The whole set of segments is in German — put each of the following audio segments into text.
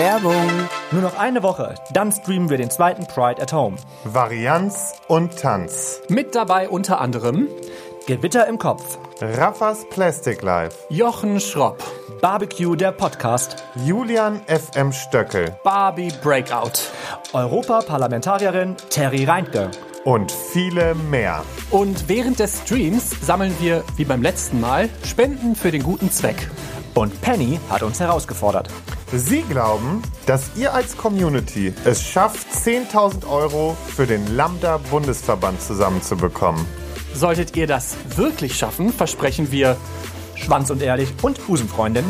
Werbung. Nur noch eine Woche, dann streamen wir den zweiten Pride at Home. Varianz und Tanz. Mit dabei unter anderem Gewitter im Kopf. Raffas Plastic Life. Jochen Schropp, Barbecue, der Podcast. Julian FM Stöckel. Barbie Breakout Europaparlamentarierin Terry Reintke. Und viele mehr. und während des Streams sammeln wir, wie beim letzten Mal, Spenden für den guten Zweck. Und Penny hat uns herausgefordert. Sie glauben, dass ihr als Community es schafft, 10.000 Euro für den Lambda-Bundesverband zusammenzubekommen. Solltet ihr das wirklich schaffen, versprechen wir, Schwanz und ehrlich und Busenfreundin.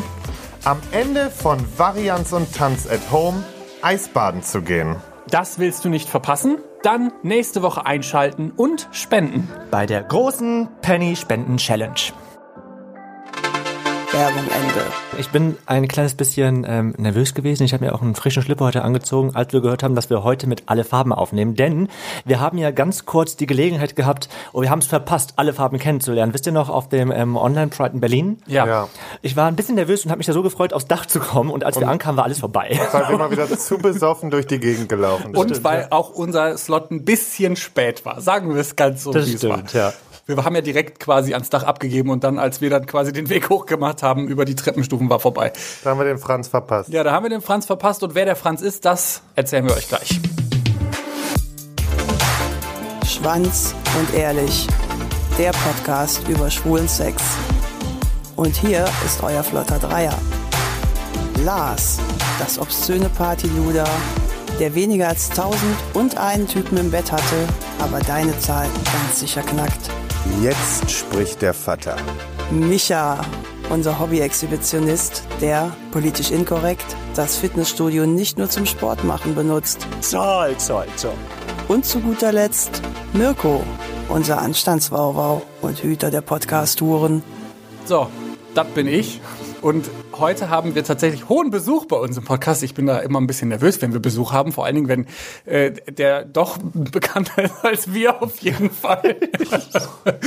Am Ende von Varianz und Tanz at Home Eisbaden zu gehen. das willst du nicht verpassen? Dann nächste Woche einschalten und spenden. Bei der großen Penny Spenden Challenge. Werbung Ende. Ich bin ein kleines bisschen ähm, nervös gewesen. Ich habe mir auch einen frischen Schlipper heute angezogen, als wir gehört haben, dass wir heute mit alle Farben aufnehmen. Denn wir haben ja ganz kurz die Gelegenheit gehabt, und wir haben es verpasst, alle Farben kennenzulernen. Wisst ihr noch auf dem ähm, Online Pride in Berlin? Ja. Ja. Ich war ein bisschen nervös und habe mich da so gefreut, aufs Dach zu kommen. Und als wir ankamen, war alles vorbei. Weil wir mal wieder zu besoffen durch die Gegend gelaufen sind. Und weil auch unser Slot ein bisschen spät war. Sagen wir es ganz so, Das wie es war. stimmt, ja. Wir haben ja direkt quasi ans Dach abgegeben und dann, als wir dann quasi den Weg hochgemacht haben, über die Treppenstufen war vorbei. Da haben wir den Franz verpasst. Ja, da haben wir den Franz verpasst und wer der Franz ist, das erzählen wir euch gleich. Schwanz und ehrlich. Der Podcast über schwulen Sex. Und hier ist euer flotter Dreier. Lars, das obszöne Partyluder, der weniger als tausend und einen Typen im Bett hatte, aber deine Zahl ganz sicher knackt. Jetzt spricht der Vater. Micha, unser Hobby-Exhibitionist, der, politisch inkorrekt, das Fitnessstudio nicht nur zum Sport machen benutzt. Zoll, zoll, zoll. Und zu guter Letzt Mirko, unser Anstandswauwau und Hüter der Podcast-Touren. So, das bin ich. Und heute haben wir tatsächlich hohen Besuch bei uns im Podcast. Ich bin da immer ein bisschen nervös, wenn wir Besuch haben. Vor allen Dingen, wenn äh, der doch bekannter ist als wir auf jeden Fall.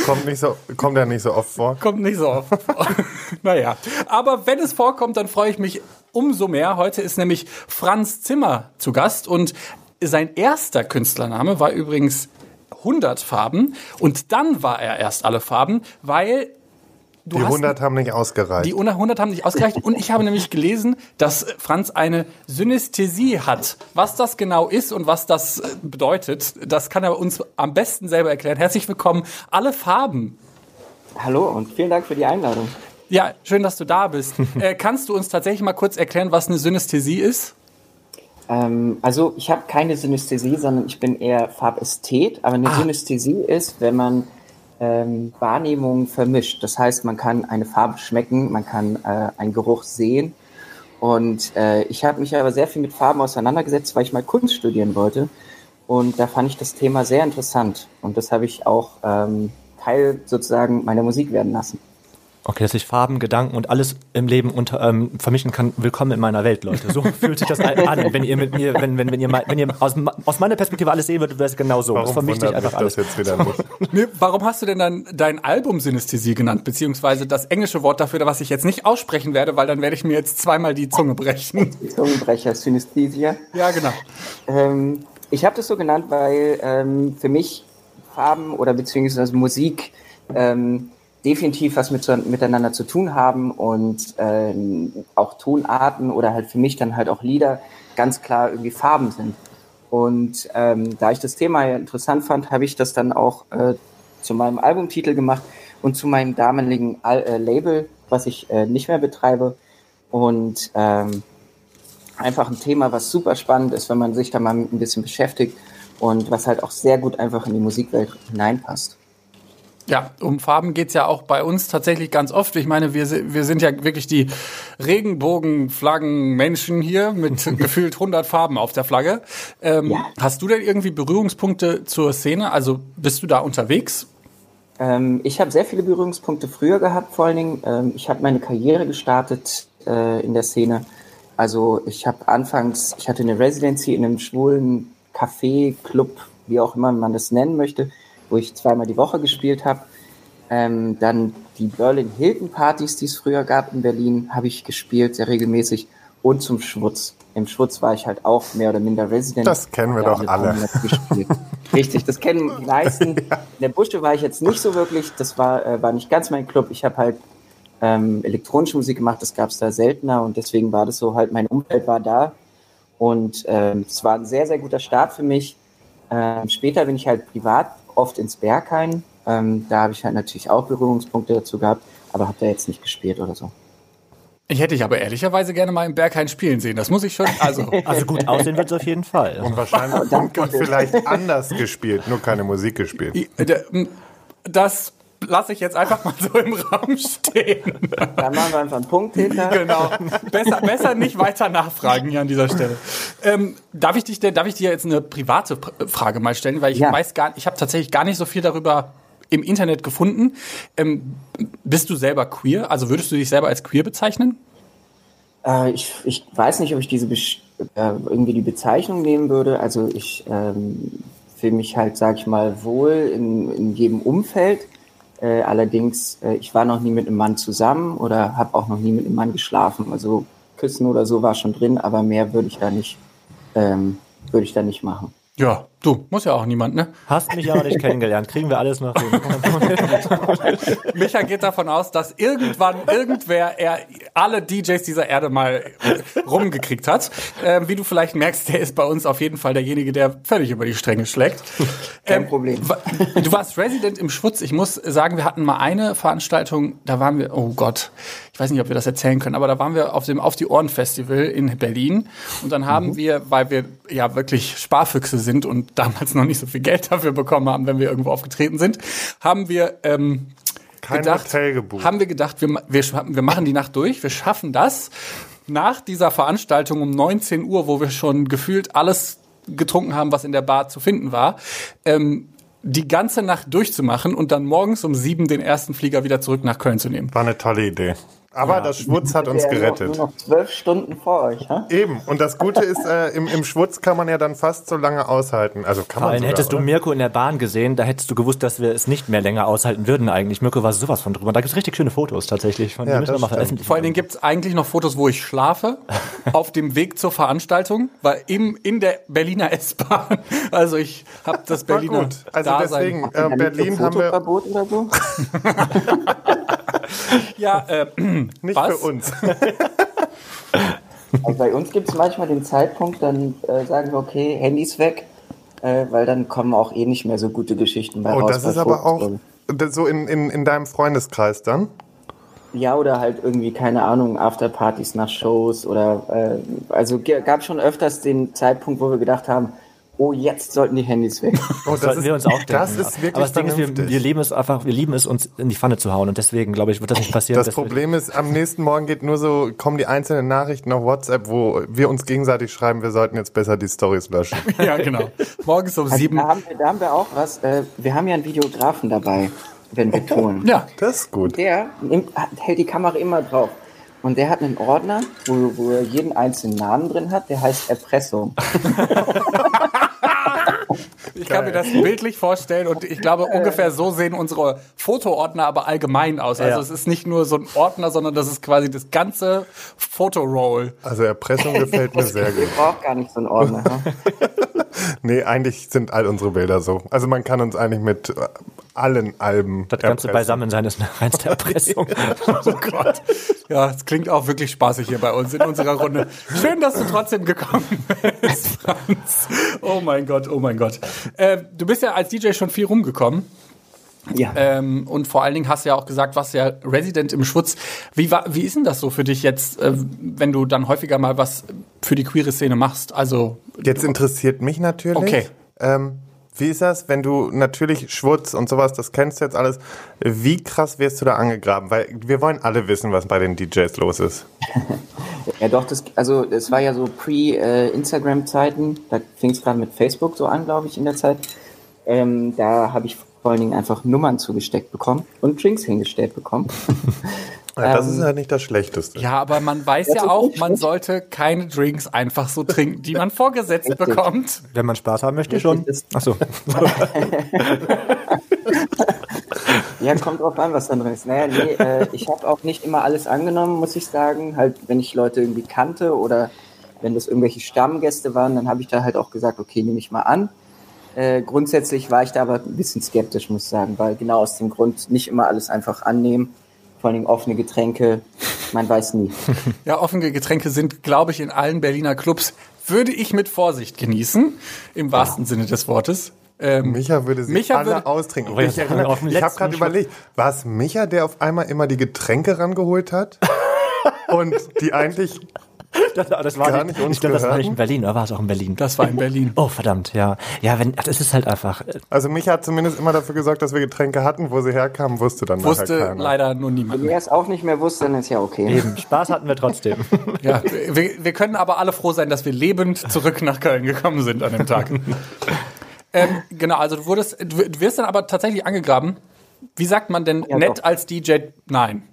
Kommt, nicht so, kommt ja nicht so oft vor. Kommt nicht so oft vor. naja, aber wenn es vorkommt, dann freue ich mich umso mehr. Heute ist nämlich Franz Zimmer zu Gast und sein erster Künstlername war übrigens 100 Farben und dann war er erst alle Farben, weil du Die hast 100 haben nicht ausgereicht. die 100 haben nicht ausgereicht und ich habe nämlich gelesen, dass Franz eine Synästhesie hat. Was das genau ist und was das äh, bedeutet, das kann er uns am besten selber erklären. Herzlich willkommen, alle Farben. Hallo und vielen Dank für die Einladung. Ja, schön, dass du da bist. äh, kannst du uns tatsächlich mal kurz erklären, was eine Synästhesie ist? Ähm, also ich habe keine Synästhesie, sondern ich bin eher Farbästhet. Aber eine Synästhesie ist, wenn man ähm, Wahrnehmungen vermischt. Das heißt, man kann eine Farbe schmecken, man kann äh, einen Geruch sehen. Und äh, ich habe mich aber sehr viel mit Farben auseinandergesetzt, weil ich mal Kunst studieren wollte. Und da fand ich das Thema sehr interessant. Und das habe ich auch ähm, Teil sozusagen meiner Musik werden lassen. Okay, dass ich Farben, Gedanken und alles im Leben unter, ähm, vermischen kann. Willkommen in meiner Welt, Leute. So fühlt sich das an, wenn ihr mit mir, wenn, wenn, wenn ihr, mal- wenn ihr aus, aus meiner Perspektive alles sehen würdet, wäre es genau so. das Warum vermischt wundert mich einfach alles. das jetzt wieder nicht? Nee, warum hast du denn dann dein Album Synästhesie genannt, beziehungsweise das englische Wort dafür, was ich jetzt nicht aussprechen werde, weil dann werde ich mir jetzt zweimal die Zunge brechen. Zungenbrecher, Synästhesia. ja, genau. Ähm, ich habe das so genannt, weil ähm, für mich Farben oder beziehungsweise Musik ähm, definitiv was mit, miteinander zu tun haben und ähm, auch Tonarten oder halt für mich dann halt auch Lieder ganz klar irgendwie Farben sind. Und ähm, da ich das Thema ja interessant fand, habe ich das dann auch äh, zu meinem Albumtitel gemacht und zu meinem damaligen Al äh, Label, was ich äh, nicht mehr betreibe. Und ähm, einfach ein Thema, was super spannend ist, wenn man sich da mal ein bisschen beschäftigt und was halt auch sehr gut einfach in die Musikwelt hineinpasst. Ja, um Farben geht's ja auch bei uns tatsächlich ganz oft. Ich meine, wir, wir sind ja wirklich die Regenbogenflaggen-Menschen hier mit gefühlt 100 Farben auf der Flagge. Ähm, Ja. Hast du denn irgendwie Berührungspunkte zur Szene? Also bist du da unterwegs? Ähm, ich habe sehr viele Berührungspunkte früher gehabt, vor allen Dingen. Ähm, ich habe meine Karriere gestartet äh, in der Szene. Also ich habe anfangs, ich hatte eine Residency in einem schwulen Café, Club, wie auch immer man das nennen möchte, wo ich zweimal die Woche gespielt habe. Ähm, dann die Berlin Hilton Partys, die es früher gab in Berlin, habe ich gespielt, sehr regelmäßig. und zum Schwutz. Im Schwutz war ich halt auch mehr oder minder Resident. Das kennen wir Ja, doch alle. Richtig, das kennen die meisten. In der Busche war ich jetzt nicht so wirklich, das war, äh, war nicht ganz mein Club. Ich habe halt ähm, elektronische Musik gemacht, das gab es da seltener und deswegen war das so halt, mein Umfeld war da und ähm, es war ein sehr, sehr guter Start für mich. Ähm, später bin ich halt privat oft ins Berghain. Ähm, da habe ich halt natürlich auch Berührungspunkte dazu gehabt, aber habe da jetzt nicht gespielt oder so. Ich hätte dich aber ehrlicherweise gerne mal im Berghain spielen sehen. Das muss ich schon. Also, Also gut aussehen wird es auf jeden Fall. Und wahrscheinlich und, und vielleicht anders gespielt, nur keine Musik gespielt. das lasse ich jetzt einfach mal so im Raum stehen. Da machen wir einfach einen Punkt hinter. Genau. Besser, besser nicht weiter nachfragen hier an dieser Stelle. Ähm, darf ich dich darf ich dir jetzt eine private Pr- Frage mal stellen, weil ich Ja. weiß gar, ich habe tatsächlich gar nicht so viel darüber im Internet gefunden. Ähm, bist du selber queer? Also würdest du dich selber als queer bezeichnen? Äh, ich, ich weiß nicht, ob ich diese Besch äh, irgendwie die Bezeichnung nehmen würde. Also ich ähm, fühle mich halt, sag ich mal, wohl in, in jedem Umfeld. Äh, allerdings, äh, ich war noch nie mit einem Mann zusammen oder habe auch noch nie mit einem Mann geschlafen. Also küssen oder so war schon drin, aber mehr würde ich da nicht, ähm, würde ich da nicht machen. Ja, du, muss ja auch niemand, ne? Hast mich aber nicht kennengelernt. Kriegen wir alles noch hin. Micha geht davon aus, dass irgendwann irgendwer er alle DJs dieser Erde mal rumgekriegt hat. Ähm, wie du vielleicht merkst, der ist bei uns auf jeden Fall derjenige, der völlig über die Stränge schlägt. Kein Problem. wa- Du warst Resident im Schwutz. Ich muss sagen, wir hatten mal eine Veranstaltung, da waren wir, oh Gott, ich weiß nicht, ob wir das erzählen können, aber da waren wir auf dem Auf die Ohren Festival in Berlin und dann haben wir, weil wir ja wirklich Sparfüchse sind und damals noch nicht so viel Geld dafür bekommen haben, wenn wir irgendwo aufgetreten sind, haben wir ähm, Kein gedacht, Hotel gebucht. haben wir gedacht, wir, wir, wir machen die Nacht durch, wir schaffen das. Nach dieser Veranstaltung um 19 Uhr, wo wir schon gefühlt alles getrunken haben, was in der Bar zu finden war, ähm, die ganze Nacht durchzumachen und dann morgens um sieben den ersten Flieger wieder zurück nach Köln zu nehmen. War eine tolle Idee. Aber das Schwutz hat uns gerettet. Nur noch zwölf Stunden vor euch, ha? Eben. Und das Gute ist, äh, im, im Schwutz kann man ja dann fast so lange aushalten. Also kann Vor man allem sogar, hättest du oder? Mirko in der Bahn gesehen, da hättest du gewusst, dass wir es nicht mehr länger aushalten würden eigentlich. Mirko war sowas von drüber. Da gibt's richtig schöne Fotos tatsächlich. Von Ja, müssen wir mal veröffentlichen. Vor allen Dingen gibt's eigentlich noch Fotos, wo ich schlafe, auf dem Weg zur Veranstaltung, weil im, in der Berliner S-Bahn. Also ich habe das Berliner gut. Also Dasein. deswegen, äh, Berlin haben wir Fotoverbot oder so? Ja, äh, nicht was? für uns. Also bei uns gibt es manchmal den Zeitpunkt, dann äh, sagen wir, okay, Handys weg, äh, weil dann kommen auch eh nicht mehr so gute Geschichten bei Oh, raus. das ist aber auch so in, in, in deinem Freundeskreis dann. Ja, oder halt irgendwie, keine Ahnung, Afterpartys nach Shows oder, äh, also gab schon öfters den Zeitpunkt, wo wir gedacht haben, oh, jetzt sollten die Handys weg. Oh, das Sollten ist, wir uns auch denken. Das ist wirklich Aber das Ding ist, wir, wir lieben es einfach, wir lieben es, uns in die Pfanne zu hauen. Und deswegen, glaube ich, wird das nicht passieren. Das Problem ist, am nächsten Morgen geht nur so, kommen die einzelnen Nachrichten auf WhatsApp, wo wir uns gegenseitig schreiben, wir sollten jetzt besser die Stories löschen. Ja, genau. Morgens um Also sieben. da, haben wir, da haben wir auch was, äh, wir haben ja einen Videografen dabei, wenn wir tun. Ja, Das ist gut. Der nimmt, hält die Kamera immer drauf. Und der hat einen Ordner, wo, wo er jeden einzelnen Namen drin hat, der heißt Erpressung. ich kann mir das bildlich vorstellen und ich glaube, ungefähr so sehen unsere Fotoordner aber allgemein aus. Also Ja. es ist nicht nur so ein Ordner, sondern das ist quasi das ganze Fotoroll. Also Erpressung gefällt mir sehr Ihr gut. braucht gar nicht so einen Ordner. ne? Nee, eigentlich sind all unsere Bilder so. Also man kann uns eigentlich mit äh, allen Alben Das ganze erpressen. Beisammen sein ist eine reinste Erpressung. Oh Gott. Ja, es klingt auch wirklich spaßig hier bei uns in unserer Runde. Schön, dass du trotzdem gekommen bist, Franz. Oh mein Gott, oh mein Gott. Äh, du bist ja als DJ schon viel rumgekommen. Ja. Ähm, und vor allen Dingen hast du ja auch gesagt, was ja Resident im Schwutz. Wie, war, wie ist denn das so für dich jetzt, äh, wenn du dann häufiger mal was für die queere Szene machst? Also, Jetzt interessiert mich natürlich. Okay. Ähm, wie ist das, wenn du natürlich Schwutz und sowas, das kennst du jetzt alles, wie krass wirst du da angegraben? Weil wir wollen alle wissen, was bei den DJs los ist. Ja, doch, das, also es war ja so pre-Instagram-Zeiten, da fing es gerade mit Facebook so an, glaube ich, in der Zeit. Ähm, da habe ich vor allen Dingen einfach Nummern zugesteckt bekommen und Drinks hingestellt bekommen. Ja, das Ähm, ist ja nicht das Schlechteste. ja, aber man weiß Ja, ja auch, man sollte keine Drinks einfach so trinken, die man vorgesetzt Richtig. bekommt. Wenn man Spaß haben möchte, schon. Das- Ach so. Ja, kommt drauf an, was dann drin ist. Naja, nee, äh, ich habe auch nicht immer alles angenommen, muss ich sagen. Halt, wenn ich Leute irgendwie kannte oder wenn das irgendwelche Stammgäste waren, dann habe ich da halt auch gesagt, okay, nehme ich mal an. Äh, grundsätzlich war ich da aber ein bisschen skeptisch, muss ich sagen, weil genau aus dem Grund nicht immer alles einfach annehmen. Vor allem offene Getränke, man weiß nie. Ja, offene Getränke sind, glaube ich, in allen Berliner Clubs, würde ich mit Vorsicht genießen, im wahrsten Sinne des Wortes. Ähm, Micha würde sie Micha alle würde- austrinken. Oh, ja, ich erinnere, ich habe gerade überlegt, war es Micha, der auf einmal immer die Getränke rangeholt hat? und die eigentlich Das, das war Gar nicht, nicht uns ich glaube, das war nicht in Berlin, oder war es auch in Berlin? das war in Berlin. Oh, verdammt, ja. Ja, wenn, ach, das ist halt einfach, äh, Also mich hat zumindest immer dafür gesorgt, dass wir Getränke hatten. Wo sie herkamen, wusste dann Wusste nachher keiner. leider nur niemand. Wenn ihr es auch nicht mehr wusste, dann ist ja okay. eben, Spaß hatten wir trotzdem. Ja, wir, wir können aber alle froh sein, dass wir lebend zurück nach Köln gekommen sind an dem Tag. ähm, genau, also du wurdest, du du wirst dann aber tatsächlich angegraben. Wie sagt man denn Ja, nett doch. als DJ? Nein.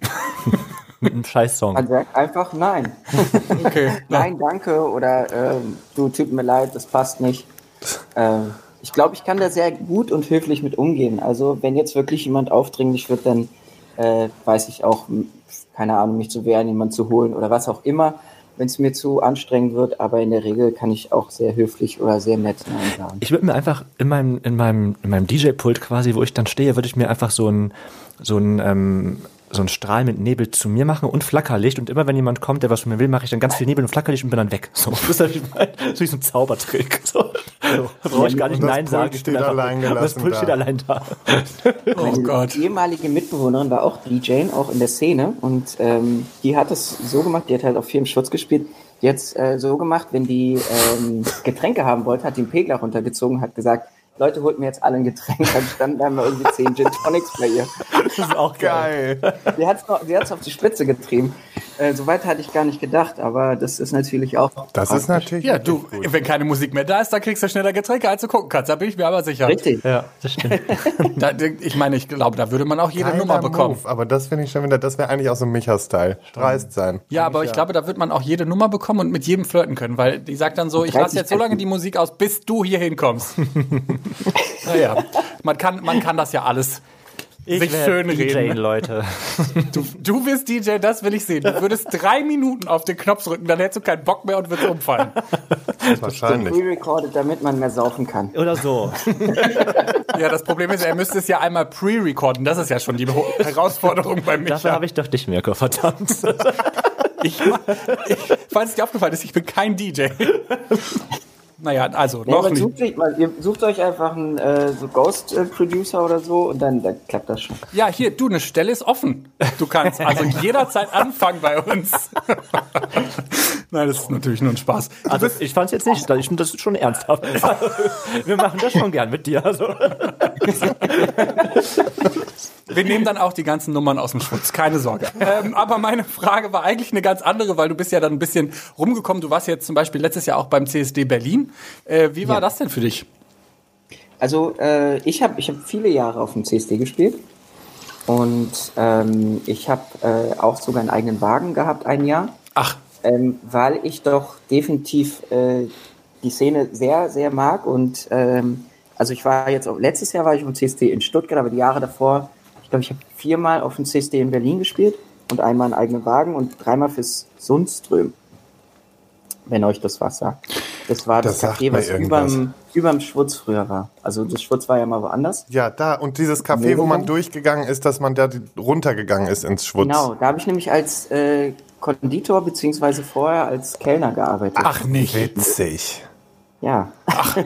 Mit einem Scheiß-Song. Man sagt einfach nein. Okay. Nein, danke oder ähm, du tut mir leid, das passt nicht. Ähm, ich glaube, ich kann da sehr gut und höflich mit umgehen. Also wenn jetzt wirklich jemand aufdringlich wird, dann äh, weiß ich auch, keine Ahnung, mich zu wehren, jemanden zu holen oder was auch immer, wenn es mir zu anstrengend wird. Aber in der Regel kann ich auch sehr höflich oder sehr nett Nein sagen. Ich würde mir einfach in meinem, in meinem, in meinem DJ-Pult quasi, wo ich dann stehe, würde ich mir einfach so ein, so ein, ähm, so ein Strahl mit Nebel zu mir machen und Flackerlicht. Und immer wenn jemand kommt, der was von mir will, mache ich dann ganz viel Nebel und Flackerlicht und bin dann weg. So, das ist halt mein, so wie so ein Zaubertrick. So, so da brauche ich gar nicht Nein Pult sagen. Ich steht einfach- allein und Das gelassen Pult da. steht allein da. Oh Meine Gott. ehemalige Mitbewohnerin war auch DJ, auch in der Szene. Und ähm, die hat es so gemacht, die hat halt auf viel im Schutz gespielt. Die hat es äh, so gemacht, wenn die ähm, Getränke haben wollte, hat den Pegler runtergezogen, hat gesagt, Leute, holt mir jetzt alle ein Getränk. Dann standen da mal irgendwie zehn Gin Tonics bei ihr. Das ist auch geil. Sie hat es sie hat's auf die Spitze getrieben. Äh, Soweit hatte ich gar nicht gedacht, aber das ist natürlich auch... Das ist natürlich. Ja, du, wenn keine Musik mehr da ist, dann kriegst du schneller Getränke, als du gucken kannst. Da bin ich mir aber sicher. Richtig. Ja, das stimmt. Da, ich meine, ich glaube, da würde man auch jede Geiler Nummer bekommen. Move, aber das finde ich schon wieder, das wäre eigentlich auch so ein Micha-Style. Dreist sein. Ja, aber ich glaube, da wird man auch jede Nummer bekommen und mit jedem flirten können, weil die sagt dann so, ich lasse jetzt so lange die Musik aus, bis du hier hinkommst. naja, man kann, man kann das ja alles sich werd schön DJ, reden. Leute. Du, du bist DJ, das will ich sehen. Du würdest drei Minuten auf den Knopf drücken, dann hättest du keinen Bock mehr und würdest umfallen. Wahrscheinlich. Pre-recorded, damit man mehr saufen kann. Oder so. Ja, das Problem ist, er müsste es ja einmal pre-recorden. Das ist ja schon die Herausforderung bei Dafür Micha. habe ich doch dich, Mirko, verdammt. Ich, ich, falls es dir aufgefallen ist, ich bin kein DJ. Naja, also Nee, noch man nicht. sucht, man, ihr sucht euch einfach einen äh, so Ghost-Producer oder so und dann, dann klappt das schon. Ja, hier, du, eine Stelle ist offen. Du kannst also jederzeit anfangen bei uns. Nein, das ist natürlich nur ein Spaß. Also ich fand es jetzt nicht, ich finde das schon ernsthaft. Wir machen das schon gern mit dir. Also. Wir nehmen dann auch die ganzen Nummern aus dem Schutz, keine Sorge. Ähm, aber meine Frage war eigentlich eine ganz andere, weil du bist ja dann ein bisschen rumgekommen. Du warst jetzt zum Beispiel letztes Jahr auch beim CSD Berlin. Äh, wie war das denn für dich? Also äh, ich habe ich hab viele Jahre auf dem CSD gespielt und ähm, ich habe äh, auch sogar einen eigenen Wagen gehabt, ein Jahr, Ach, ähm, weil ich doch definitiv äh, die Szene sehr, sehr mag und ähm, also ich war jetzt, auch, letztes Jahr war ich auf dem CSD in Stuttgart, aber die Jahre davor, ich glaube, ich habe viermal auf dem CSD in Berlin gespielt und einmal einen eigenen Wagen und dreimal fürs Sundström, wenn euch das was sagt. Das war das, Das Café, was überm, überm Schwutz früher war. Also das Schwutz war ja mal woanders. Ja, da. Und dieses Café, wo man durchgegangen ist, dass man da runtergegangen ist ins Schwutz. Genau, da habe ich nämlich als äh, Konditor beziehungsweise vorher als Kellner gearbeitet. ach nicht. Witzig. Ja.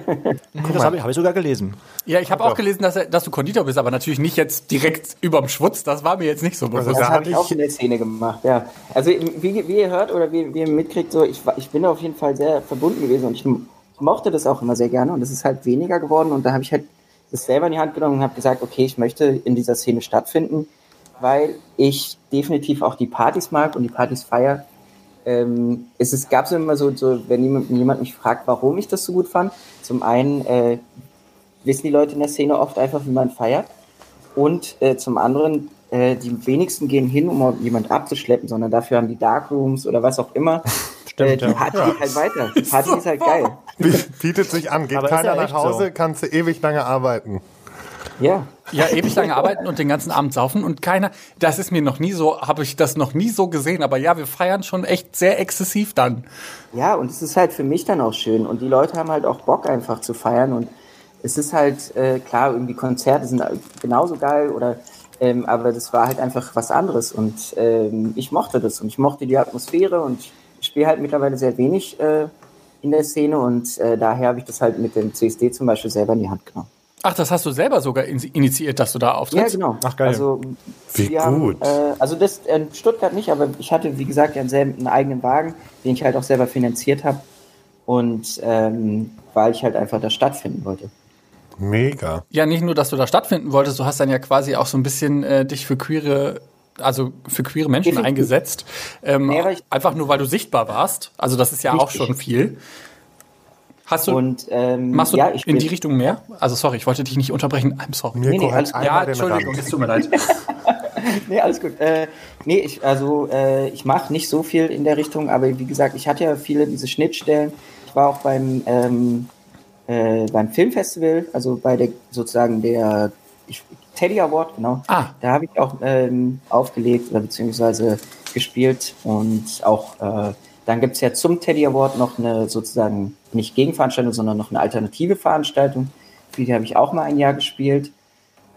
Das habe ich, hab ich sogar gelesen. Ja, ich habe auch gelesen, dass, er- dass du Konditor bist, aber natürlich nicht jetzt direkt überm Schwutz. Das war mir jetzt nicht so bewusst. Also Das Da habe hab ich auch in der Szene gemacht, ja. Also wie, wie ihr hört oder wie, wie ihr mitkriegt, so ich, war- ich bin auf jeden Fall sehr verbunden gewesen und ich, ich mochte das auch immer sehr gerne und das ist halt weniger geworden und da habe ich halt das selber in die Hand genommen und habe gesagt, okay, ich möchte in dieser Szene stattfinden, weil ich definitiv auch die Partys mag und die Partys feier. Ähm, es gab so immer so, so, wenn jemand, jemand mich fragt, warum ich das so gut fand. Zum einen äh, wissen die Leute in der Szene oft einfach, wie man feiert. Und äh, zum anderen, äh, die wenigsten gehen hin, um jemand abzuschleppen, sondern dafür haben die Darkrooms oder was auch immer. äh, die ja. Party geht halt weiter. Die Party ist halt geil. Bietet sich an. Geht Aber keiner ja nach Hause, so. kannst du ewig lange arbeiten. Ja. Ja, ewig lange arbeiten und den ganzen Abend saufen und keiner, das ist mir noch nie so, habe ich das noch nie so gesehen, aber ja, wir feiern schon echt sehr exzessiv dann. Ja, und es ist halt für mich dann auch schön und die Leute haben halt auch Bock einfach zu feiern und es ist halt, äh, klar, irgendwie Konzerte sind genauso geil oder ähm, aber das war halt einfach was anderes und ähm, ich mochte das und ich mochte die Atmosphäre und ich spiele halt mittlerweile sehr wenig äh, in der Szene und äh, daher habe ich das halt mit dem CSD zum Beispiel selber in die Hand genommen. Ach, das hast du selber sogar initiiert, dass du da auftrittst? Ja, genau. Ach, geil. Also, Wie wir gut. Haben, äh, also das in Stuttgart nicht, aber ich hatte, wie gesagt, ja einen, selben, einen eigenen Wagen, den ich halt auch selber finanziert habe. Und ähm, weil ich halt einfach da stattfinden wollte. Mega. Ja, nicht nur, dass du da stattfinden wolltest, du hast dann ja quasi auch so ein bisschen äh, dich für queere also für queere Menschen Definitiv. eingesetzt. Ähm, Nee, einfach nur, weil du sichtbar warst. Also das ist ja auch Richtig. schon viel. Hast du, Und ähm, machst du ja, ich in die Richtung mehr? Also sorry, ich wollte dich nicht unterbrechen. I'm sorry. Mirko nee, alles gut. einmal Ja, Entschuldigung, es tut mir leid. Nee, alles gut. Äh, nee, ich, also äh, ich mache nicht so viel in der Richtung, aber wie gesagt, ich hatte ja viele diese Schnittstellen. Ich war auch beim, ähm, äh, beim Filmfestival, also bei der sozusagen der ich, Teddy Award, genau. Ah. Da habe ich auch ähm, aufgelegt oder beziehungsweise gespielt und auch äh, dann gibt's ja zum Teddy Award noch eine sozusagen nicht Gegenveranstaltung, sondern noch eine alternative Veranstaltung. Die habe ich auch mal ein Jahr gespielt.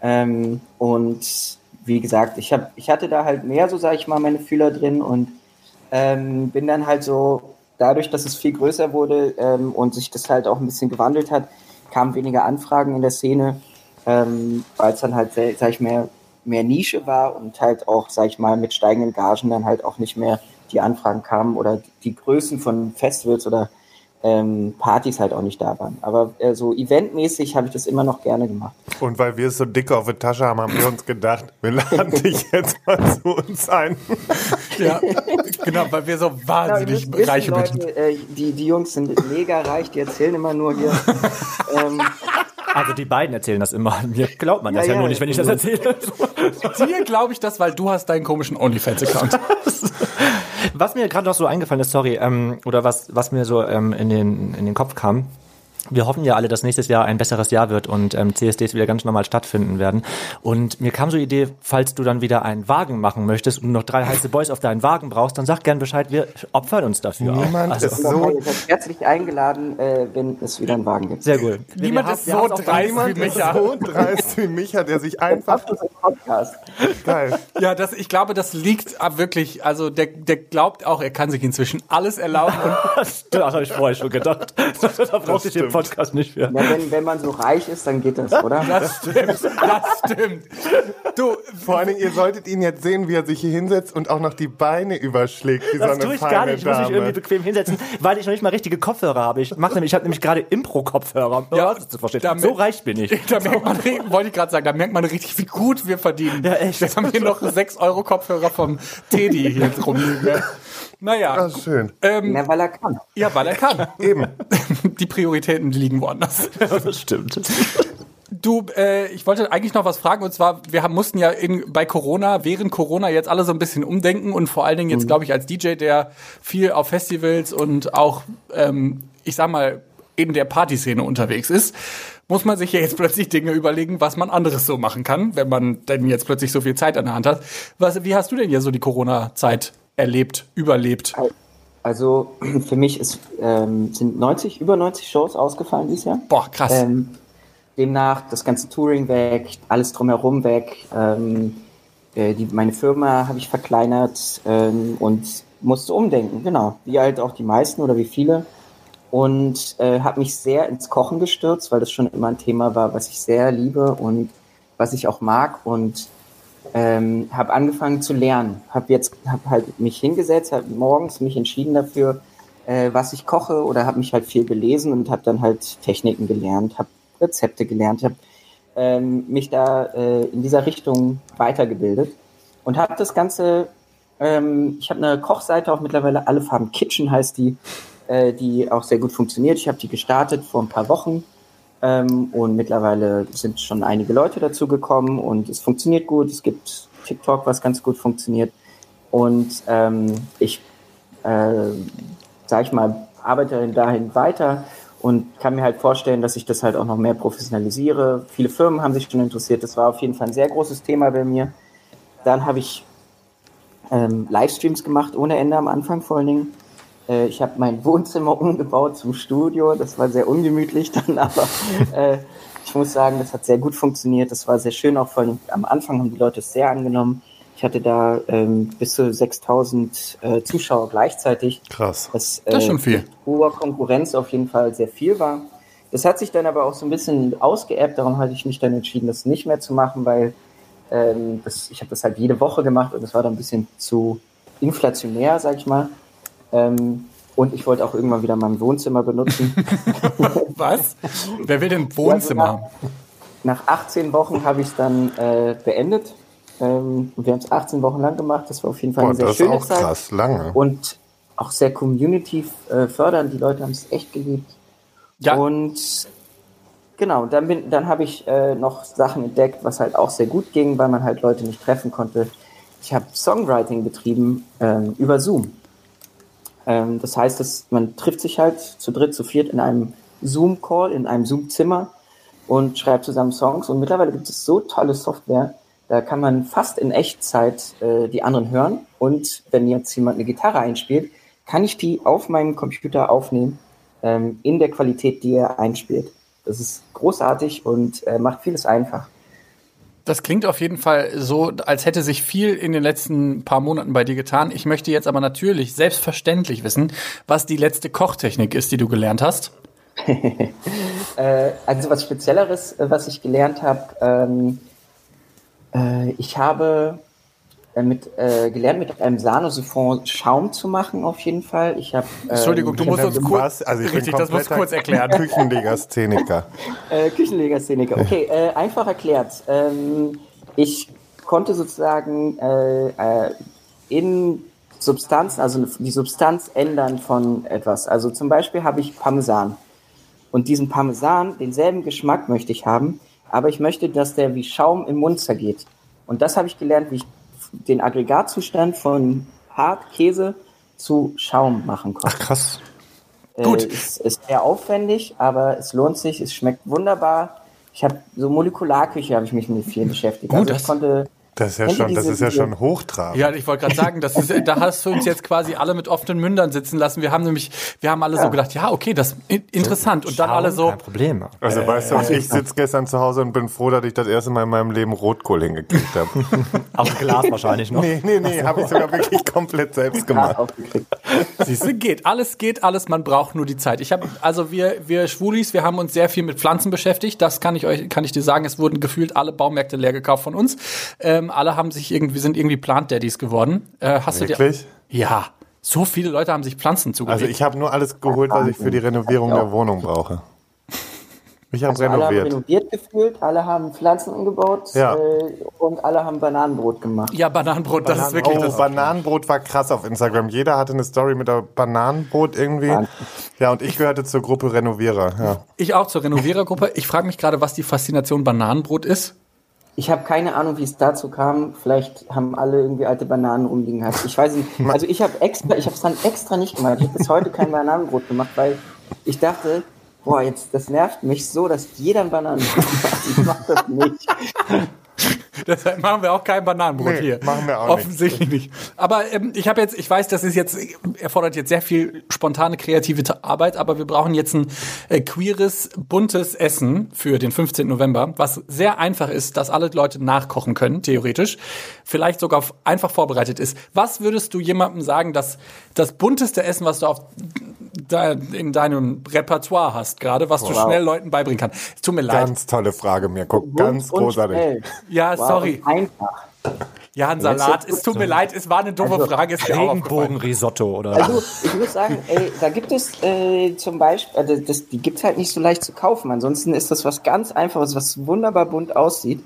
Ähm, und wie gesagt, ich, hab, ich hatte da halt mehr, so sage ich mal, meine Fühler drin und ähm, bin dann halt so, dadurch, dass es viel größer wurde ähm, und sich das halt auch ein bisschen gewandelt hat, kamen weniger Anfragen in der Szene, ähm, weil es dann halt, sag ich mehr, mehr Nische war und halt auch, sag ich mal, mit steigenden Gagen dann halt auch nicht mehr die Anfragen kamen oder die Größen von Festivals oder ähm, Partys halt auch nicht da waren. Aber äh, so eventmäßig habe ich das immer noch gerne gemacht. Und weil wir es so dick auf der Tasche haben, haben wir uns gedacht, wir laden dich jetzt mal zu uns ein. Ja, genau, weil wir so wahnsinnig müsst reiche wissen, Menschen Leute, äh, die, die Jungs sind mega reich, die erzählen immer nur hier. ähm, Also die beiden erzählen das immer. Mir glaubt man das Ja, ja, ja, nur nicht, wenn ich das erzähle. Dir glaube ich das, weil du hast deinen komischen OnlyFans-Account. Was mir gerade noch so eingefallen ist, sorry, ähm, oder was, was mir so ähm, in, den, in den Kopf kam, wir hoffen ja alle, dass nächstes Jahr ein besseres Jahr wird und ähm, CSDs wieder ganz normal stattfinden werden. Und mir kam so die Idee, falls du dann wieder einen Wagen machen möchtest und noch drei heiße Boys auf deinen Wagen brauchst, dann sag gern Bescheid, wir opfern uns dafür. auch. Niemand also, ist so. so Ihr seid herzlich eingeladen, äh, wenn es wieder einen Wagen gibt. Sehr gut. Niemand Wir ist so dreist Niemand wie ist Micha. so dreist wie Micha, der sich einfach Das ist ein Podcast. geil. Ja, das, ich glaube, das liegt wirklich, also der, der glaubt auch, er kann sich inzwischen alles erlauben. Das habe ich vorher schon gedacht. da brauchte ich den stimmt. Podcast nicht für. Ja, wenn, wenn man so reich ist, dann geht das, oder? das stimmt, das stimmt. Du, Vor allen Dingen, ihr solltet ihn jetzt sehen, wie er sich hier hinsetzt und auch noch die Beine überschlägt, wie Das so eine tue ich gar nicht. Ich muss mich irgendwie bequem hinsetzen, weil ich noch nicht mal richtige Kopfhörer habe. Ich mache nämlich, ich habe nämlich gerade Impro-Kopfhörer. Um Ja, das zu verstehen. damit- so reich bin ich. Da merkt man, wollte ich gerade sagen, da merkt man richtig, wie gut wir verdienen. Ja, echt. Jetzt haben wir noch 6 Euro Kopfhörer vom Teddy hier rumliegen. Ja. Naja, Ah, schön. ähm, Ja, weil er kann. ja, weil er kann. Eben. Die Prioritäten liegen woanders. das stimmt. Du, äh, ich wollte eigentlich noch was fragen und zwar, wir haben, mussten ja in, bei Corona, während Corona jetzt alle so ein bisschen umdenken und vor allen Dingen jetzt, glaube ich, als DJ, der viel auf Festivals und auch, ähm, ich sag mal, in der Partyszene unterwegs ist, muss man sich ja jetzt plötzlich Dinge überlegen, was man anderes so machen kann, wenn man denn jetzt plötzlich so viel Zeit an der Hand hat. Was, wie hast du denn hier so die Corona-Zeit erlebt, überlebt? Also für mich ist, ähm, sind 90, über 90 Shows ausgefallen dieses Jahr. Boah, krass. Ähm, demnach das ganze Touring weg, alles drumherum weg. Ähm, äh, die, meine Firma habe ich verkleinert ähm, und musste umdenken, genau. Wie halt auch die meisten oder wie viele. Und äh, habe mich sehr ins Kochen gestürzt, weil das schon immer ein Thema war, was ich sehr liebe und was ich auch mag. Und ähm, habe angefangen zu lernen. Habe jetzt hab halt mich hingesetzt, habe morgens mich entschieden dafür, äh, was ich koche oder habe mich halt viel belesen und habe dann halt Techniken gelernt, habe Rezepte gelernt, habe ähm, mich da äh, in dieser Richtung weitergebildet und habe das Ganze. Ähm, ich habe eine Kochseite auch mittlerweile, alle Farben Kitchen heißt die, äh, die auch sehr gut funktioniert. Ich habe die gestartet vor ein paar Wochen ähm, und mittlerweile sind schon einige Leute dazu gekommen und es funktioniert gut. Es gibt TikTok, was ganz gut funktioniert. Und ähm, ich, äh, sag ich mal, arbeite dahin weiter und kann mir halt vorstellen, dass ich das halt auch noch mehr professionalisiere. Viele Firmen haben sich schon interessiert. Das war auf jeden Fall ein sehr großes Thema bei mir. Dann habe ich ähm, Livestreams gemacht ohne Ende am Anfang vor allen Dingen. Äh, ich habe mein Wohnzimmer umgebaut zum Studio. Das war sehr ungemütlich dann, aber äh, ich muss sagen, das hat sehr gut funktioniert. Das war sehr schön, auch vor allem am Anfang haben die Leute es sehr angenommen. Ich hatte da ähm, bis zu 6000 äh, Zuschauer gleichzeitig. Krass. Was, Das ist schon viel. Hoher Konkurrenz auf jeden Fall sehr viel war. Das hat sich dann aber auch so ein bisschen ausgeerbt. Darum hatte ich mich dann entschieden, das nicht mehr zu machen, weil ähm, das, ich habe das halt jede Woche gemacht und das war dann ein bisschen zu inflationär, sag ich mal. Ähm, und ich wollte auch irgendwann wieder mein Wohnzimmer benutzen. Was? Wer will denn Wohnzimmer haben? Nach 18 Wochen habe ich es dann äh, beendet. Ähm, wir haben es 18 Wochen lang gemacht. Das war auf jeden Fall Boah, eine sehr das ist schöne auch Zeit. krass, lange. Und auch sehr community äh, fördernd. Die Leute haben es echt geliebt. Ja, Und genau, dann, bin, dann habe ich äh, noch Sachen entdeckt, was halt auch sehr gut ging, weil man halt Leute nicht treffen konnte. Ich habe Songwriting betrieben ähm, über Zoom. Ähm, das heißt, dass man trifft sich halt zu dritt, zu viert in einem Zoom-Call, in einem Zoom-Zimmer und schreibt zusammen Songs. Und mittlerweile gibt es so tolle Software, da kann man fast in Echtzeit äh, die anderen hören. Und wenn jetzt jemand eine Gitarre einspielt, kann ich die auf meinem Computer aufnehmen, ähm, in der Qualität, die er einspielt. Das ist großartig und äh, macht vieles einfach. Das klingt auf jeden Fall so, als hätte sich viel in den letzten paar Monaten bei dir getan. Ich möchte jetzt aber natürlich selbstverständlich wissen, was die letzte Kochtechnik ist, die du gelernt hast. Äh, also was Spezielleres, äh, was ich gelernt habe, ähm, äh, ich habe mit, äh, gelernt, mit einem Sahne-Siphon Schaum zu machen, auf jeden Fall. Ich habe ähm, Entschuldigung, du musst uns kurz? Also ich richtig, das musst du kurz erklären. Küchenlegastheniker. Äh, Küchenlegastheniker. Okay, äh, einfach erklärt. Ähm, ich konnte sozusagen äh, äh, in Substanzen, also die Substanz ändern von etwas. Also zum Beispiel habe ich Parmesan. Und diesen Parmesan, denselben Geschmack möchte ich haben, aber ich möchte, dass der wie Schaum im Mund zergeht. Und das habe ich gelernt, wie ich den Aggregatzustand von hart Käse zu Schaum machen konnte. Ach krass. Gut. Äh, es ist sehr aufwendig, aber es lohnt sich, es schmeckt wunderbar. Ich habe so Molekularküche habe ich mich mit viel beschäftigt. Gut, also das- ich konnte Das ist ja schon, das ist ja schon hochtrabend. Ja, ich wollte gerade sagen, das ist, da hast du uns jetzt quasi alle mit offenen Mündern sitzen lassen. Wir haben nämlich, wir haben alle so gedacht, ja, okay, das ist interessant. Und dann alle so, Kein Problem. Also weißt du, ich sitze gestern zu Hause und bin froh, dass ich das erste Mal in meinem Leben Rotkohl hingekriegt habe. Aus Glas wahrscheinlich noch. nee, nee, nee, habe ich sogar wirklich komplett selbst gemacht. Siehst du, geht. Alles geht, alles, man braucht nur die Zeit. Ich habe, also wir, wir Schwulis, wir haben uns sehr viel mit Pflanzen beschäftigt. Das kann ich euch, kann ich dir sagen. Es wurden gefühlt alle Baumärkte leer gekauft von uns. Ähm, alle haben sich irgendwie, sind irgendwie Plant Daddies geworden. Äh, hast du Wirklich? dir? Ja. So viele Leute haben sich Pflanzen zugelegt. Also ich habe nur alles geholt, was ich für die Renovierung der Wohnung brauche. Ich habe Also alle haben renoviert. renoviert gefühlt, alle haben Pflanzen angebaut Ja. äh, und alle haben Bananenbrot gemacht. ja, Bananenbrot, das ist wirklich oh, das. Bananenbrot war krass auf Instagram. Jeder hatte eine Story mit der Bananenbrot irgendwie. Wahnsinn. Ja, und ich gehörte zur Gruppe Renovierer. Ja. Ich auch zur Renovierergruppe. Ich frage mich gerade, was die Faszination Bananenbrot ist. Ich habe keine Ahnung, wie es dazu kam. Vielleicht haben alle irgendwie alte Bananen rumliegen gehabt. Ich weiß nicht. Also ich habe extra, ich habe es dann extra nicht gemacht. Ich habe bis heute kein Bananenbrot gemacht, weil ich dachte, boah, jetzt das nervt mich so, dass jeder ein Bananenbrot macht. Ich mach das nicht. Deshalb machen wir auch kein Bananenbrot Nee, hier. machen wir auch nicht. Offensichtlich nicht. Aber ähm, ich habe jetzt, ich weiß, das ist jetzt erfordert jetzt sehr viel spontane kreative Arbeit, aber wir brauchen jetzt ein äh, queeres, buntes Essen für den 15. November, was sehr einfach ist, dass alle Leute nachkochen können, theoretisch. Vielleicht sogar einfach vorbereitet ist. Was würdest du jemandem sagen, dass das bunteste Essen, was du auf in deinem Repertoire hast, gerade, was du Wow. schnell Leuten beibringen kannst? Es tut mir leid. Ganz tolle Frage, Mirko. Ganz Und großartig. schnell. Ja, Wow, sorry. Einfach. Ja, ein Salat. Es tut mir leid, es war eine dumme Also, Frage. Regenbogenrisotto oder Also ich muss sagen, ey, da gibt es äh, zum Beispiel, also das, die gibt's halt nicht so leicht zu kaufen. Ansonsten ist das was ganz Einfaches, was wunderbar bunt aussieht.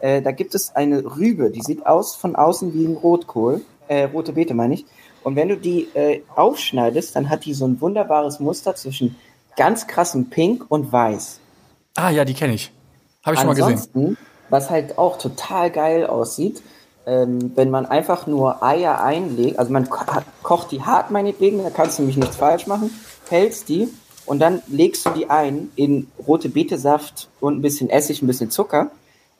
Äh, da gibt es eine Rübe, die sieht aus von außen wie ein Rotkohl, äh, rote Beete meine ich. Und wenn du die äh, aufschneidest, dann hat die so ein wunderbares Muster zwischen ganz krassem Pink und Weiß. Ah ja, die kenne ich. Habe ich schon mal gesehen. Was halt auch total geil aussieht, ähm, wenn man einfach nur Eier einlegt, also man ko kocht die hart meinetwegen, da kannst du nämlich nichts falsch machen, hältst die und dann legst du die ein in rote Betesaft und ein bisschen Essig, ein bisschen Zucker.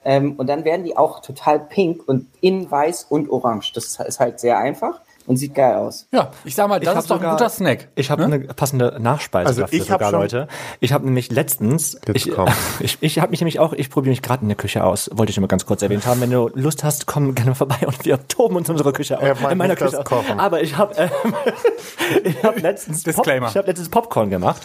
Ähm, und dann werden die auch total pink und innen weiß und orange. Das ist halt sehr einfach und sieht geil aus. Ja, ich sag mal, das Ich hab ist doch sogar- ein guter Snack. Ich habe Ne? eine passende Nachspeise Also dafür ich hab sogar, schon- Leute. Ich habe nämlich letztens, Jetzt ich, komm. ich, ich habe mich nämlich auch, ich probiere mich gerade in der Küche aus, wollte ich nur mal ganz kurz erwähnt haben. Wenn du Lust hast, komm gerne vorbei und wir toben uns unsere Küche aus. Er mag in meiner Küche. Kochen. Aber ich habe ähm, ich habe letztens Pop, Disclaimer. ich habe letztens Popcorn gemacht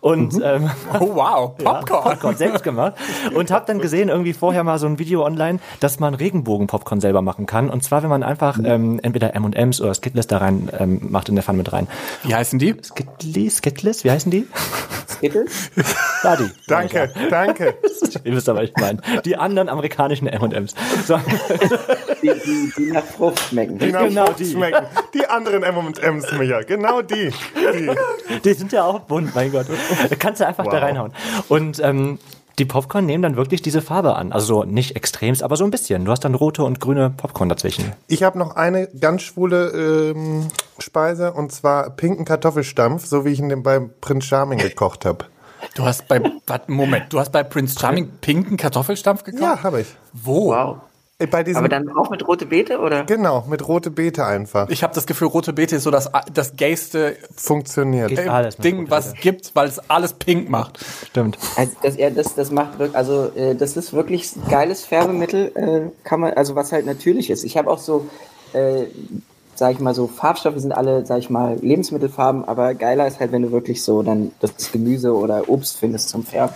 und ähm, Oh wow, ja, Popcorn. Popcorn selbst gemacht und habe dann gesehen irgendwie vorher mal so ein Video online, dass man Regenbogen-Popcorn selber machen kann. Und zwar, wenn man einfach ähm, entweder M&M's oder Skittles da rein ähm, macht in der Pfanne mit rein. Wie heißen die? Skittles, Skittles, wie heißen die? Skittles? Ja, die. Danke, danke. Ihr wisst aber, was ich meine. Die anderen amerikanischen M&M's. So, Die, die, die nach Frucht schmecken. Die nach Genau Frucht die. schmecken. Die anderen M&M's, Micha. Genau die. die. die sind ja auch bunt, mein Gott. Da kannst du einfach da Wow. reinhauen. Und ähm, die Popcorn nehmen dann wirklich diese Farbe an. Also so nicht extremst, aber so ein bisschen. Du hast dann rote und grüne Popcorn dazwischen. Ich habe noch eine ganz schwule ähm, Speise und zwar pinken Kartoffelstampf, so wie ich ihn beim Prinz Charming gekocht habe. Du hast bei, warte, Moment, du hast bei Prince Charming pinken Kartoffelstampf gekauft? Ja, habe ich. Wo? Wow. Äh, Bei diesem, Aber dann auch mit rote Beete, oder? genau, mit rote Beete einfach. Ich habe das Gefühl, rote Beete ist so das, das gayste Funktioniert. Geht äh, alles mit Ding, was Beete. gibt, weil es alles pink macht. Stimmt. Also das, ja, das, das macht wirklich, also äh, das ist wirklich ein geiles Färbemittel, äh, kann man, also was halt natürlich ist. Ich habe auch so, äh, sag ich mal so, Farbstoffe sind alle, sag ich mal, Lebensmittelfarben, aber geiler ist halt, wenn du wirklich so dann das Gemüse oder Obst findest zum Färben.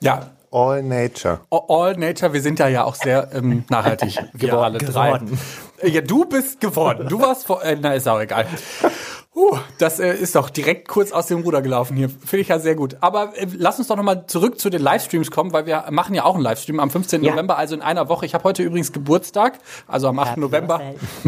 Ja, All Nature. All Nature, wir sind da ja auch sehr ähm, nachhaltig. Wir alle drei. Geworden. Ja, du bist geworden. Du warst vor, äh, na, ist auch egal. Huh, das äh, ist doch direkt kurz aus dem Ruder gelaufen hier. Finde ich ja sehr gut. Aber äh, lass uns doch nochmal zurück zu den Livestreams kommen, weil wir machen ja auch einen Livestream am 15. Ja. November, also in einer Woche. Ich habe heute übrigens Geburtstag, also am 8. November.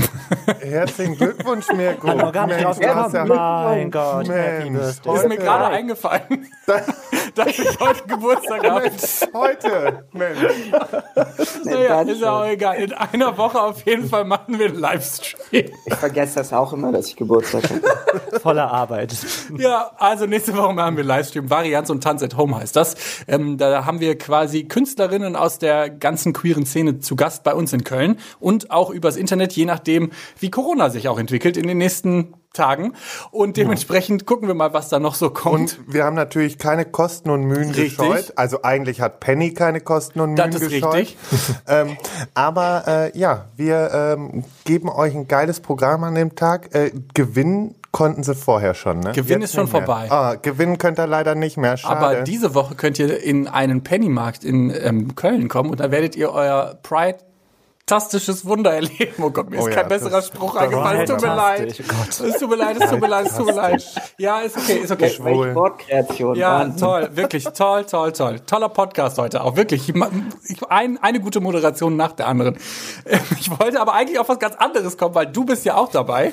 Herzlichen Glückwunsch, Mirko. Noch gar nicht Mensch, ja- Mein Gott, Happy Mensch, Birthday. Ist mir gerade eingefallen, dass ich heute Geburtstag habe. Heute, Mensch. Naja, ist ja auch egal. In einer Woche auf jeden Fall machen wir einen Livestream. Ich vergesse das auch immer, dass ich Geburtstag habe. Voller Arbeit. Ja, also nächste Woche machen wir Livestream. Varianz und Tanz at Home heißt das. Ähm, da haben wir quasi Künstlerinnen aus der ganzen queeren Szene zu Gast bei uns in Köln und auch übers Internet, je nachdem, wie Corona sich auch entwickelt in den nächsten Tagen. Und dementsprechend gucken wir mal, was da noch so kommt. Und wir haben natürlich keine Kosten und Mühen Richtig. gescheut. Also eigentlich hat Penny keine Kosten und Mühen Das ist gescheut. richtig. ähm, aber äh, ja, wir ähm, geben euch ein geiles Programm an dem Tag. Äh, gewinnen konnten sie vorher schon. Ne? Gewinn Jetzt ist schon vorbei. Ah, gewinnen könnt ihr leider nicht mehr. Schade. Aber diese Woche könnt ihr in einen Pennymarkt in ähm, Köln kommen und da werdet ihr euer Pride Fantastisches Wunder erleben. Oh Gott, mir ist Oh ja, kein besserer das- Spruch das eingefallen. Es tut mir leid. Es tut mir leid, es tut mir leid, es tut mir leid. Ja, ist okay, ist okay. Wortkreation. Ja, Wahnsinn. toll, wirklich toll, toll, toll. Toller Podcast heute, auch wirklich. Ich, ein, eine gute Moderation nach der anderen. Ich wollte aber eigentlich auf was ganz anderes kommen, weil du bist ja auch dabei.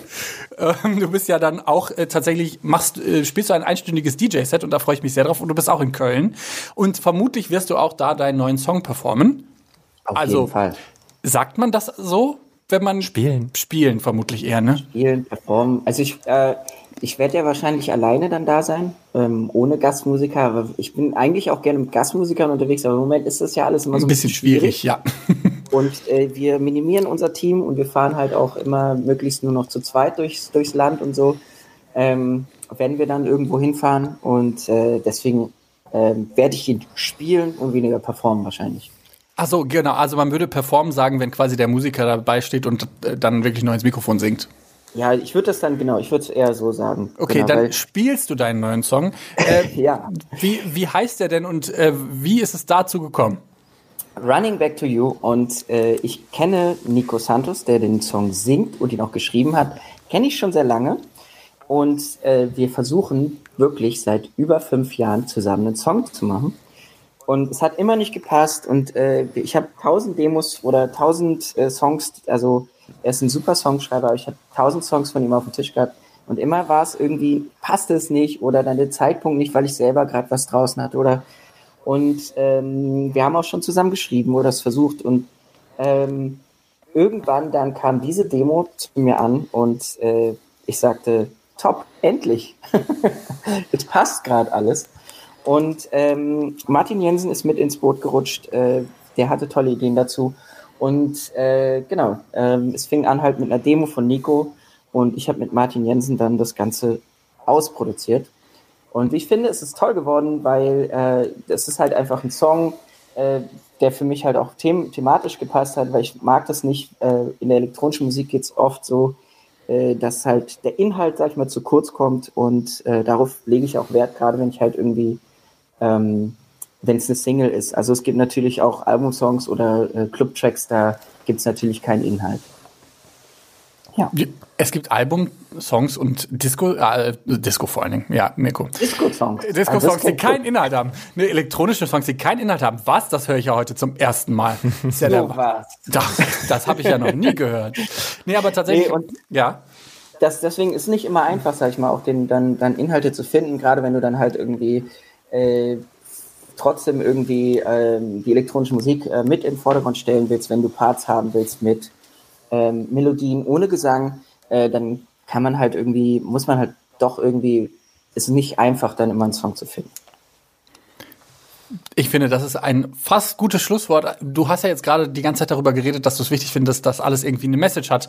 Ähm, Du bist ja dann auch äh, tatsächlich, machst, äh, spielst du ein einstündiges DJ-Set und da freue ich mich sehr drauf. Und du bist auch in Köln. Und vermutlich wirst du auch da deinen neuen Song performen. Auf Also- jeden Fall. Sagt man das so, wenn man Spielen. Spielen vermutlich eher, ne? Spielen, performen. Also ich, äh, ich werde ja wahrscheinlich alleine dann da sein, ähm, ohne Gastmusiker. Aber ich bin eigentlich auch gerne mit Gastmusikern unterwegs, aber im Moment ist das ja alles immer so Ein bisschen schwierig, ja. Und äh, wir minimieren unser Team und wir fahren halt auch immer möglichst nur noch zu zweit durchs, durchs Land und so, ähm, wenn wir dann irgendwo hinfahren. Und äh, deswegen ähm, werde ich ihn spielen und weniger performen wahrscheinlich. Ach so, genau. Also man würde performen sagen, wenn quasi der Musiker dabei steht und äh, dann wirklich nur ins Mikrofon singt. Ja, ich würde das dann, genau, ich würde es eher so sagen. Okay, genau, dann spielst du deinen neuen Song. Äh, Ja, wie, wie heißt der denn und äh, wie ist es dazu gekommen? Running Back to You und äh, ich kenne Nico Santos, der den Song singt und ihn auch geschrieben hat, kenne ich schon sehr lange und äh, wir versuchen wirklich seit über fünf Jahren zusammen einen Song zu machen und es hat immer nicht gepasst und äh, ich habe tausend Demos oder tausend äh, Songs, also er ist ein super Songschreiber, aber ich habe tausend Songs von ihm auf dem Tisch gehabt und immer war es irgendwie, passte es nicht oder dann der Zeitpunkt nicht, weil ich selber gerade was draußen hatte oder und ähm, wir haben auch schon zusammen geschrieben oder es versucht. Und ähm, irgendwann dann kam diese Demo zu mir an und äh, ich sagte, top, endlich. es passt gerade alles. Und ähm, Martin Jensen ist mit ins Boot gerutscht. Äh, der hatte tolle Ideen dazu. Und äh, genau, ähm, es fing an halt mit einer Demo von Nico und ich habe mit Martin Jensen dann das Ganze ausproduziert. Und ich finde, es ist toll geworden, weil äh, es ist halt einfach ein Song, äh, der für mich halt auch them thematisch gepasst hat, weil ich mag das nicht. Äh, in der elektronischen Musik geht es oft so, äh, dass halt der Inhalt, sag ich mal, zu kurz kommt und äh, darauf lege ich auch Wert, gerade wenn ich halt irgendwie, ähm, wenn es eine Single ist. Also es gibt natürlich auch Albumsongs oder äh, Clubtracks, da gibt es natürlich keinen Inhalt. Ja. Es gibt Album-Songs und Disco, äh, Disco vor allen Dingen, ja, Mirko. Disco-Songs. Disco-Songs, Also die keinen Inhalt haben. Ne, elektronische Songs, die keinen Inhalt haben. Was? Das höre ich ja heute zum ersten Mal. Das, ist ja So der, was. das, das habe ich ja noch nie gehört. Nee, aber tatsächlich, Nee, und- ja. das, deswegen ist nicht immer einfach, sag ich mal, auch den, dann, dann Inhalte zu finden, gerade wenn du dann halt irgendwie äh, trotzdem irgendwie ähm, die elektronische Musik äh, mit im Vordergrund stellen willst, wenn du Parts haben willst mit ähm, Melodien ohne Gesang, äh, dann kann man halt irgendwie, muss man halt doch irgendwie, ist nicht einfach, dann immer einen Song zu finden. Ich finde, das ist ein fast gutes Schlusswort. Du hast ja jetzt gerade die ganze Zeit darüber geredet, dass du es wichtig findest, dass alles irgendwie eine Message hat.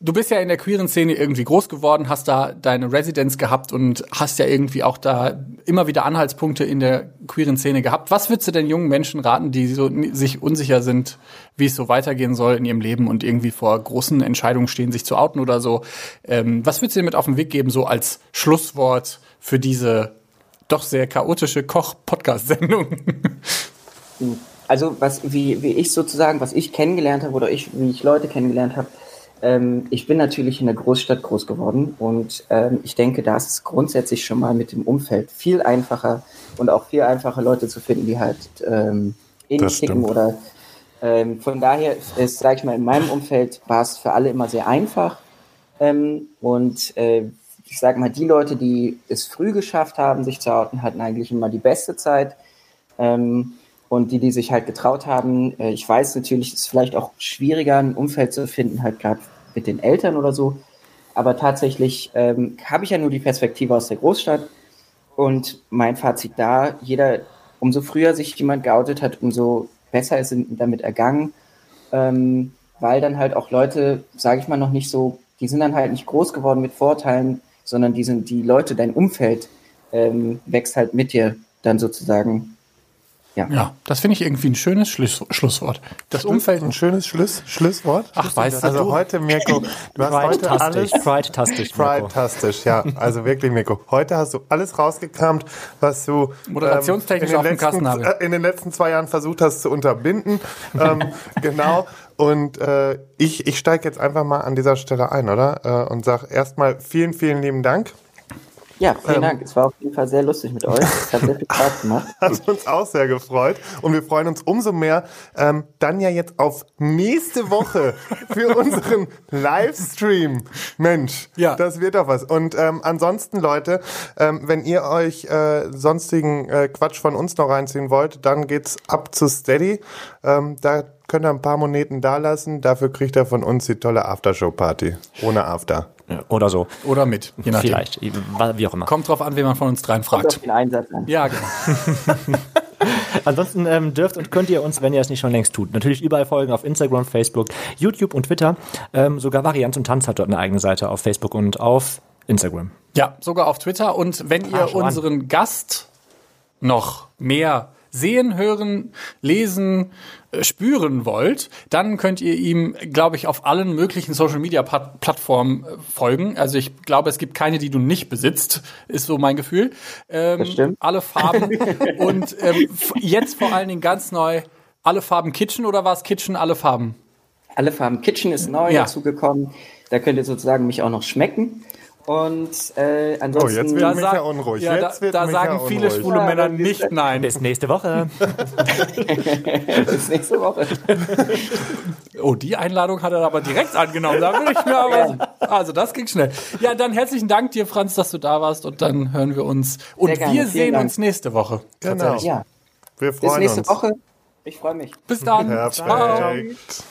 Du bist ja in der queeren Szene irgendwie groß geworden, hast da deine Residenz gehabt und hast ja irgendwie auch da immer wieder Anhaltspunkte in der queeren Szene gehabt. Was würdest du denn jungen Menschen raten, die so sich unsicher sind, wie es so weitergehen soll in ihrem Leben und irgendwie vor großen Entscheidungen stehen, sich zu outen oder so? Ähm, was würdest du dir mit auf den Weg geben, so als Schlusswort für diese doch sehr chaotische Koch-Podcast-Sendung. Also was, wie, wie ich sozusagen, was ich kennengelernt habe oder ich, wie ich Leute kennengelernt habe, ähm, ich bin natürlich in der Großstadt groß geworden und ähm, ich denke, da ist es grundsätzlich schon mal mit dem Umfeld viel einfacher und auch viel einfacher Leute zu finden, die halt ähm, ähnlich ticken oder ähm, von daher ist, sag ich mal, in meinem Umfeld war es für alle immer sehr einfach ähm, und äh, ich sage mal, die Leute, die es früh geschafft haben, sich zu outen, hatten eigentlich immer die beste Zeit. Ähm, und die, die sich halt getraut haben, äh, ich weiß natürlich, es ist vielleicht auch schwieriger, ein Umfeld zu finden, halt gerade mit den Eltern oder so. Aber tatsächlich ähm, habe ich ja nur die Perspektive aus der Großstadt. Und mein Fazit da, jeder, umso früher sich jemand geoutet hat, umso besser ist damit ergangen. Ähm, weil dann halt auch Leute, sage ich mal, noch nicht so, die sind dann halt nicht groß geworden mit Vorteilen, sondern die sind die Leute, dein Umfeld ähm, wächst halt mit dir dann sozusagen. Ja. Ja, das finde ich irgendwie ein schönes Schluss, Schlusswort. Das Umfeld. Ein schönes Schluss, Schlusswort. Ach, weißt du, Also du- heute, Mirko, du hast heute alles... Pride-tastisch, Pride-tastisch. Ja. Also wirklich, Mirko. Heute hast du alles rausgekramt, was du Moderationstechnisch ähm, in auf den letzten- habe. äh, in den letzten zwei Jahren versucht hast zu unterbinden. ähm, genau. Und äh, ich, ich steige jetzt einfach mal an dieser Stelle ein, oder? Äh, und sag erstmal vielen, vielen lieben Dank. Ja, vielen Dank. Es war auf jeden Fall sehr lustig mit euch. Es hat sehr viel Spaß gemacht. Hat uns auch sehr gefreut. Und wir freuen uns umso mehr ähm, dann ja jetzt auf nächste Woche für unseren Livestream. Mensch, Ja. das wird doch was. Und ähm, ansonsten, Leute, ähm, wenn ihr euch äh, sonstigen äh, Quatsch von uns noch reinziehen wollt, dann geht's ab zu Steady. Ähm, da könnt ihr ein paar Moneten da lassen. Dafür kriegt ihr von uns die tolle Aftershow-Party. Ohne After. Ja, Oder so. Oder mit, je nachdem. Vielleicht. Wie auch immer. Kommt drauf an, wen man von uns dreien Kommt auf fragt. den Einsatz an. Ja, genau. Ansonsten ähm, dürft und könnt ihr uns, wenn ihr es nicht schon längst tut, natürlich überall folgen auf Instagram, Facebook, YouTube und Twitter. Ähm, sogar Variant und Tanz hat dort eine eigene Seite auf Facebook und auf Instagram. Ja, sogar auf Twitter. Und wenn ihr Ah, an. unseren Gast noch mehr sehen, hören, lesen, spüren wollt, dann könnt ihr ihm, glaube ich, auf allen möglichen Social Media Pat- Plattformen äh, folgen. Also ich glaube, es gibt keine, die du nicht besitzt, ist so mein Gefühl. Ähm, Das stimmt. Alle Farben und ähm, jetzt vor allen Dingen ganz neu alle Farben Kitchen oder war es Kitchen alle Farben? Alle Farben Kitchen ist neu Ja. dazugekommen. Da könnt ihr sozusagen mich auch noch schmecken. Und äh, ansonsten. Oh, jetzt wird Da, Micha sag- unruhig. Ja, Jetzt da, wird da Micha sagen viele unruhig. schwule Ja, Männer nicht nein. Bis nächste Woche. bis nächste Woche. Oh, die Einladung hat er aber direkt angenommen. Da würde ich mir aber. Also, das ging schnell. Ja, dann herzlichen Dank dir, Franz, dass du da warst und dann hören wir uns. Und gerne, wir sehen Dank. uns nächste Woche. Genau. Ja, Wir bis freuen nächste uns. Woche. Ich freue mich. Bis dann. Ciao. Perfekt.